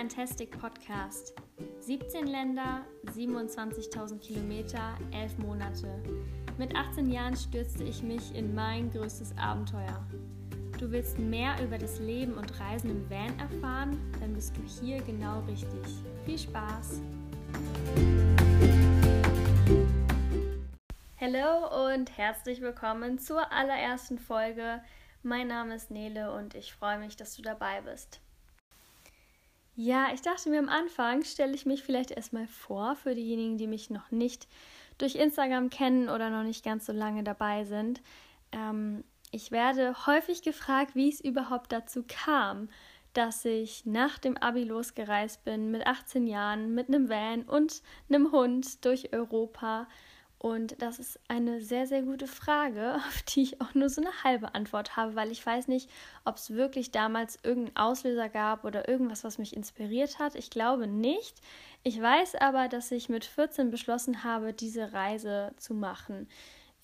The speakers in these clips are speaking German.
Fantastic Podcast. 17 Länder, 27.000 Kilometer, 11 Monate. Mit 18 Jahren stürzte ich mich in mein größtes Abenteuer. Du willst mehr über das Leben und Reisen im Van erfahren? Dann bist du hier genau richtig. Viel Spaß! Hallo und herzlich willkommen zur allerersten Folge. Mein Name ist Nele und ich freue mich, dass du dabei bist. Ja, ich dachte mir am Anfang, stelle ich mich vielleicht erstmal vor für diejenigen, die mich noch nicht durch Instagram kennen oder noch nicht ganz so lange dabei sind. Ähm, ich werde häufig gefragt, wie es überhaupt dazu kam, dass ich nach dem Abi losgereist bin mit 18 Jahren mit einem Van und einem Hund durch Europa und das ist eine sehr, sehr gute Frage, auf die ich auch nur so eine halbe Antwort habe, weil ich weiß nicht, ob es wirklich damals irgendeinen Auslöser gab oder irgendwas, was mich inspiriert hat. Ich glaube nicht. Ich weiß aber, dass ich mit 14 beschlossen habe, diese Reise zu machen.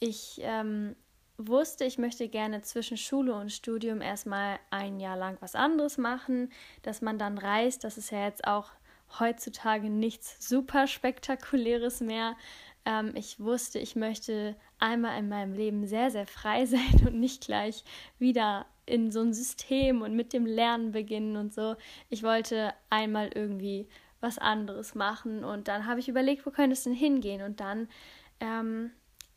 Ich ähm, wusste, ich möchte gerne zwischen Schule und Studium erstmal ein Jahr lang was anderes machen, dass man dann reist. Das ist ja jetzt auch heutzutage nichts super spektakuläres mehr. Ähm, ich wusste, ich möchte einmal in meinem Leben sehr, sehr frei sein und nicht gleich wieder in so ein System und mit dem Lernen beginnen und so. Ich wollte einmal irgendwie was anderes machen und dann habe ich überlegt, wo könnte es denn hingehen und dann ähm,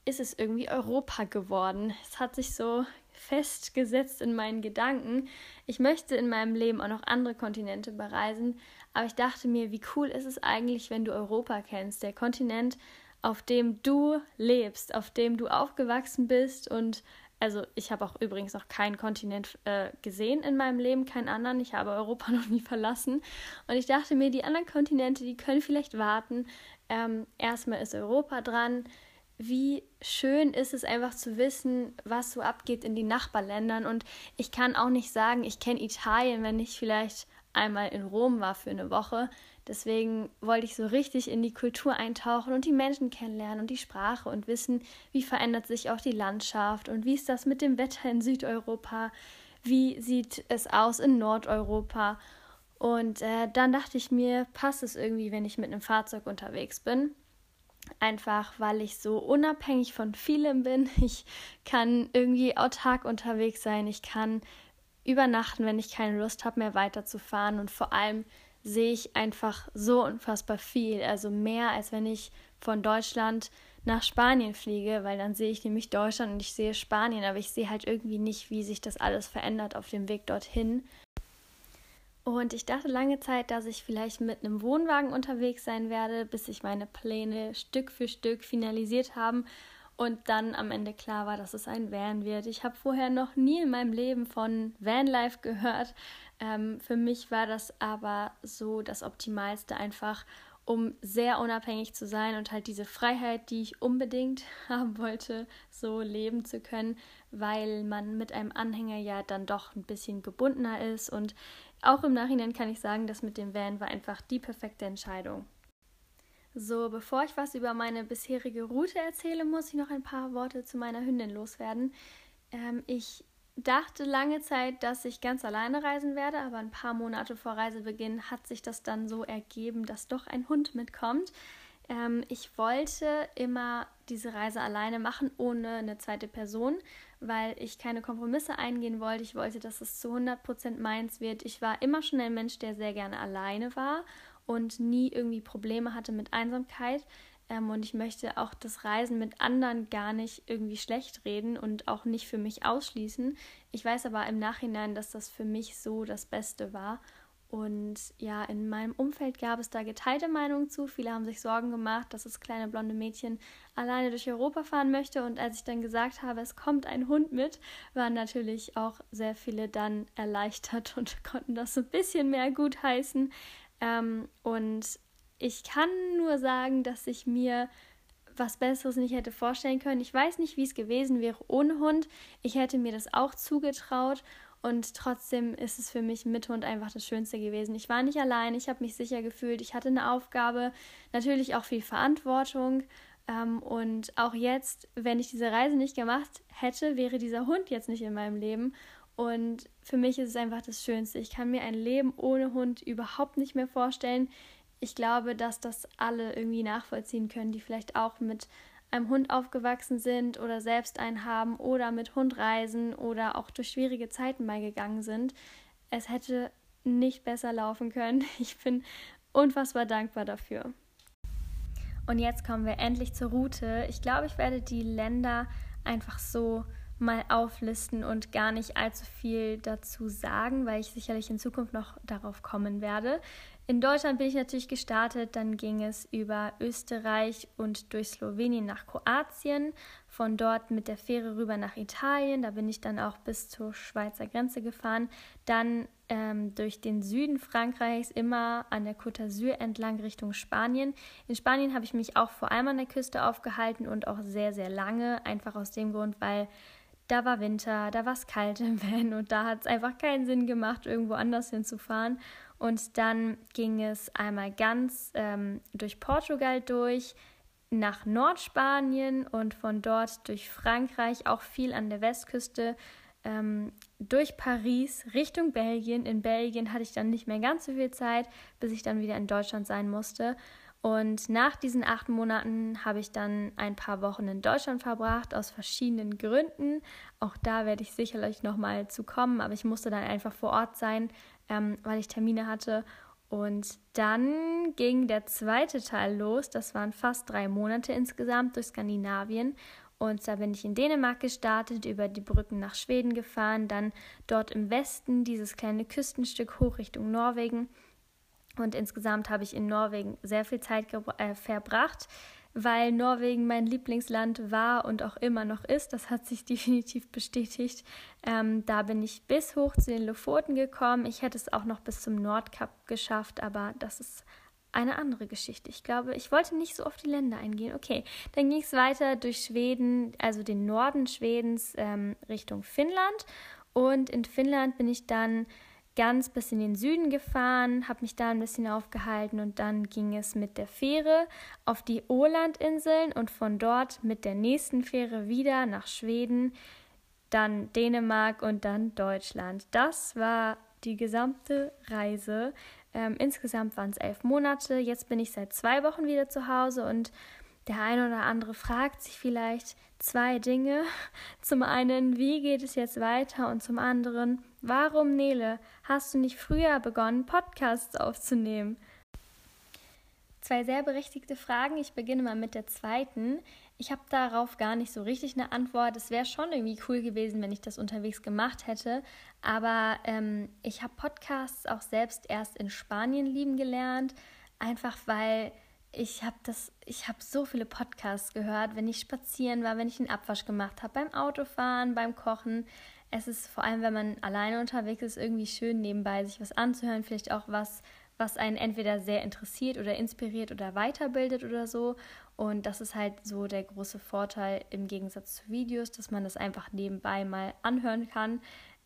ist es irgendwie Europa geworden. Es hat sich so festgesetzt in meinen Gedanken. Ich möchte in meinem Leben auch noch andere Kontinente bereisen, aber ich dachte mir, wie cool ist es eigentlich, wenn du Europa kennst, der Kontinent, auf dem du lebst, auf dem du aufgewachsen bist und also ich habe auch übrigens noch keinen Kontinent äh, gesehen in meinem Leben, keinen anderen. Ich habe Europa noch nie verlassen. Und ich dachte mir, die anderen Kontinente, die können vielleicht warten. Ähm, erstmal ist Europa dran. Wie schön ist es einfach zu wissen, was so abgeht in die Nachbarländern. Und ich kann auch nicht sagen, ich kenne Italien, wenn ich vielleicht einmal in Rom war für eine Woche. Deswegen wollte ich so richtig in die Kultur eintauchen und die Menschen kennenlernen und die Sprache und wissen, wie verändert sich auch die Landschaft und wie ist das mit dem Wetter in Südeuropa, wie sieht es aus in Nordeuropa. Und äh, dann dachte ich mir, passt es irgendwie, wenn ich mit einem Fahrzeug unterwegs bin. Einfach weil ich so unabhängig von vielem bin. Ich kann irgendwie autark unterwegs sein. Ich kann übernachten, wenn ich keine Lust habe, mehr weiterzufahren. Und vor allem sehe ich einfach so unfassbar viel. Also mehr, als wenn ich von Deutschland nach Spanien fliege, weil dann sehe ich nämlich Deutschland und ich sehe Spanien, aber ich sehe halt irgendwie nicht, wie sich das alles verändert auf dem Weg dorthin. Und ich dachte lange Zeit, dass ich vielleicht mit einem Wohnwagen unterwegs sein werde, bis sich meine Pläne Stück für Stück finalisiert haben und dann am Ende klar war, dass es ein Van wird. Ich habe vorher noch nie in meinem Leben von Vanlife gehört, ähm, für mich war das aber so das Optimalste einfach, um sehr unabhängig zu sein und halt diese Freiheit, die ich unbedingt haben wollte, so leben zu können, weil man mit einem Anhänger ja dann doch ein bisschen gebundener ist. Und auch im Nachhinein kann ich sagen, dass mit dem Van war einfach die perfekte Entscheidung. So, bevor ich was über meine bisherige Route erzähle, muss ich noch ein paar Worte zu meiner Hündin loswerden. Ähm, ich dachte lange Zeit, dass ich ganz alleine reisen werde, aber ein paar Monate vor Reisebeginn hat sich das dann so ergeben, dass doch ein Hund mitkommt. Ähm, ich wollte immer diese Reise alleine machen, ohne eine zweite Person, weil ich keine Kompromisse eingehen wollte. Ich wollte, dass es zu 100% meins wird. Ich war immer schon ein Mensch, der sehr gerne alleine war und nie irgendwie Probleme hatte mit Einsamkeit. Ähm, und ich möchte auch das Reisen mit anderen gar nicht irgendwie schlecht reden und auch nicht für mich ausschließen. Ich weiß aber im Nachhinein, dass das für mich so das Beste war. Und ja, in meinem Umfeld gab es da geteilte Meinungen zu. Viele haben sich Sorgen gemacht, dass das kleine blonde Mädchen alleine durch Europa fahren möchte. Und als ich dann gesagt habe, es kommt ein Hund mit, waren natürlich auch sehr viele dann erleichtert und konnten das so ein bisschen mehr gutheißen. Ähm, und ich kann nur sagen, dass ich mir was Besseres nicht hätte vorstellen können. Ich weiß nicht, wie es gewesen wäre ohne Hund. Ich hätte mir das auch zugetraut und trotzdem ist es für mich mit Hund einfach das Schönste gewesen. Ich war nicht allein, ich habe mich sicher gefühlt, ich hatte eine Aufgabe, natürlich auch viel Verantwortung, Ähm, und auch jetzt, wenn ich diese Reise nicht gemacht hätte, wäre dieser Hund jetzt nicht in meinem Leben. Und für mich ist es einfach das Schönste. Ich kann mir ein Leben ohne Hund überhaupt nicht mehr vorstellen. Ich glaube, dass das alle irgendwie nachvollziehen können, die vielleicht auch mit einem Hund aufgewachsen sind oder selbst einen haben oder mit Hund reisen oder auch durch schwierige Zeiten mal gegangen sind. Es hätte nicht besser laufen können. Ich bin unfassbar dankbar dafür. Und jetzt kommen wir endlich zur Route. Ich glaube, ich werde die Länder einfach so mal auflisten und gar nicht allzu viel dazu sagen, weil ich sicherlich in Zukunft noch darauf kommen werde. In Deutschland bin ich natürlich gestartet, dann ging es über Österreich und durch Slowenien nach Kroatien, von dort mit der Fähre rüber nach Italien, da bin ich dann auch bis zur Schweizer Grenze gefahren, dann ähm, durch den Süden Frankreichs immer an der Côte d'Azur entlang Richtung Spanien. In Spanien habe ich mich auch vor allem an der Küste aufgehalten und auch sehr, sehr lange, einfach aus dem Grund, weil da war Winter, da war es kalt im Van und da hat es einfach keinen Sinn gemacht, irgendwo anders hinzufahren. Und dann ging es einmal ganz ähm, durch Portugal durch, nach Nordspanien und von dort durch Frankreich, auch viel an der Westküste, ähm, durch Paris Richtung Belgien. In Belgien hatte ich dann nicht mehr ganz so viel Zeit, bis ich dann wieder in Deutschland sein musste. Und nach diesen acht Monaten habe ich dann ein paar Wochen in Deutschland verbracht, aus verschiedenen Gründen. Auch da werde ich sicherlich nochmal zu kommen, aber ich musste dann einfach vor Ort sein, ähm, weil ich Termine hatte. Und dann ging der zweite Teil los. Das waren fast drei Monate insgesamt durch Skandinavien. Und da bin ich in Dänemark gestartet, über die Brücken nach Schweden gefahren, dann dort im Westen dieses kleine Küstenstück hoch Richtung Norwegen. Und insgesamt habe ich in Norwegen sehr viel Zeit äh, verbracht weil Norwegen mein Lieblingsland war und auch immer noch ist. Das hat sich definitiv bestätigt. Ähm, da bin ich bis hoch zu den Lofoten gekommen. Ich hätte es auch noch bis zum Nordkap geschafft, aber das ist eine andere Geschichte. Ich glaube, ich wollte nicht so auf die Länder eingehen. Okay, dann ging es weiter durch Schweden, also den Norden Schwedens ähm, Richtung Finnland. Und in Finnland bin ich dann ganz bis in den Süden gefahren, habe mich da ein bisschen aufgehalten und dann ging es mit der Fähre auf die Ålandinseln und von dort mit der nächsten Fähre wieder nach Schweden, dann Dänemark und dann Deutschland. Das war die gesamte Reise. Ähm, insgesamt waren es elf Monate. Jetzt bin ich seit zwei Wochen wieder zu Hause und der eine oder andere fragt sich vielleicht zwei Dinge. Zum einen, wie geht es jetzt weiter? Und zum anderen, warum, Nele, hast du nicht früher begonnen, Podcasts aufzunehmen? Zwei sehr berechtigte Fragen. Ich beginne mal mit der zweiten. Ich habe darauf gar nicht so richtig eine Antwort. Es wäre schon irgendwie cool gewesen, wenn ich das unterwegs gemacht hätte. Aber ähm, ich habe Podcasts auch selbst erst in Spanien lieben gelernt. Einfach weil ich habe das, ich habe so viele Podcasts gehört, wenn ich spazieren war, wenn ich einen Abwasch gemacht habe, beim Autofahren, beim Kochen. Es ist vor allem, wenn man alleine unterwegs ist, irgendwie schön nebenbei sich was anzuhören, vielleicht auch was, was einen entweder sehr interessiert oder inspiriert oder weiterbildet oder so. Und das ist halt so der große Vorteil im Gegensatz zu Videos, dass man das einfach nebenbei mal anhören kann.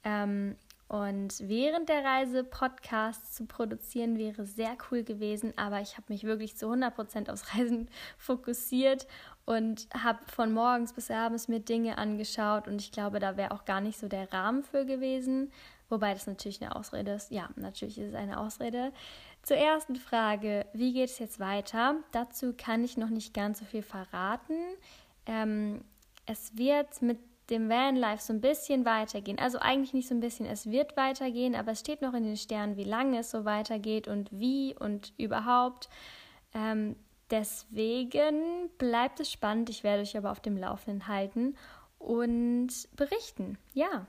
Ähm, und während der Reise Podcasts zu produzieren wäre sehr cool gewesen, aber ich habe mich wirklich zu 100% aufs Reisen fokussiert und habe von morgens bis abends mir Dinge angeschaut und ich glaube, da wäre auch gar nicht so der Rahmen für gewesen, wobei das natürlich eine Ausrede ist. Ja, natürlich ist es eine Ausrede. Zur ersten Frage, wie geht es jetzt weiter? Dazu kann ich noch nicht ganz so viel verraten. Ähm, es wird mit dem Vanlife so ein bisschen weitergehen. Also eigentlich nicht so ein bisschen, es wird weitergehen, aber es steht noch in den Sternen, wie lange es so weitergeht und wie und überhaupt. Ähm, deswegen bleibt es spannend. Ich werde euch aber auf dem Laufenden halten und berichten. Ja.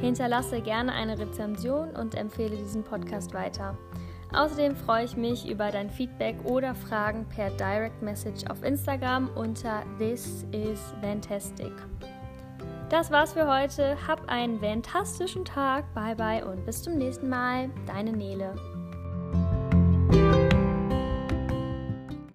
Hinterlasse gerne eine Rezension und empfehle diesen Podcast weiter. Außerdem freue ich mich über dein Feedback oder Fragen per Direct Message auf Instagram unter This is Fantastic. Das war's für heute. Hab einen fantastischen Tag. Bye bye und bis zum nächsten Mal. Deine Nele.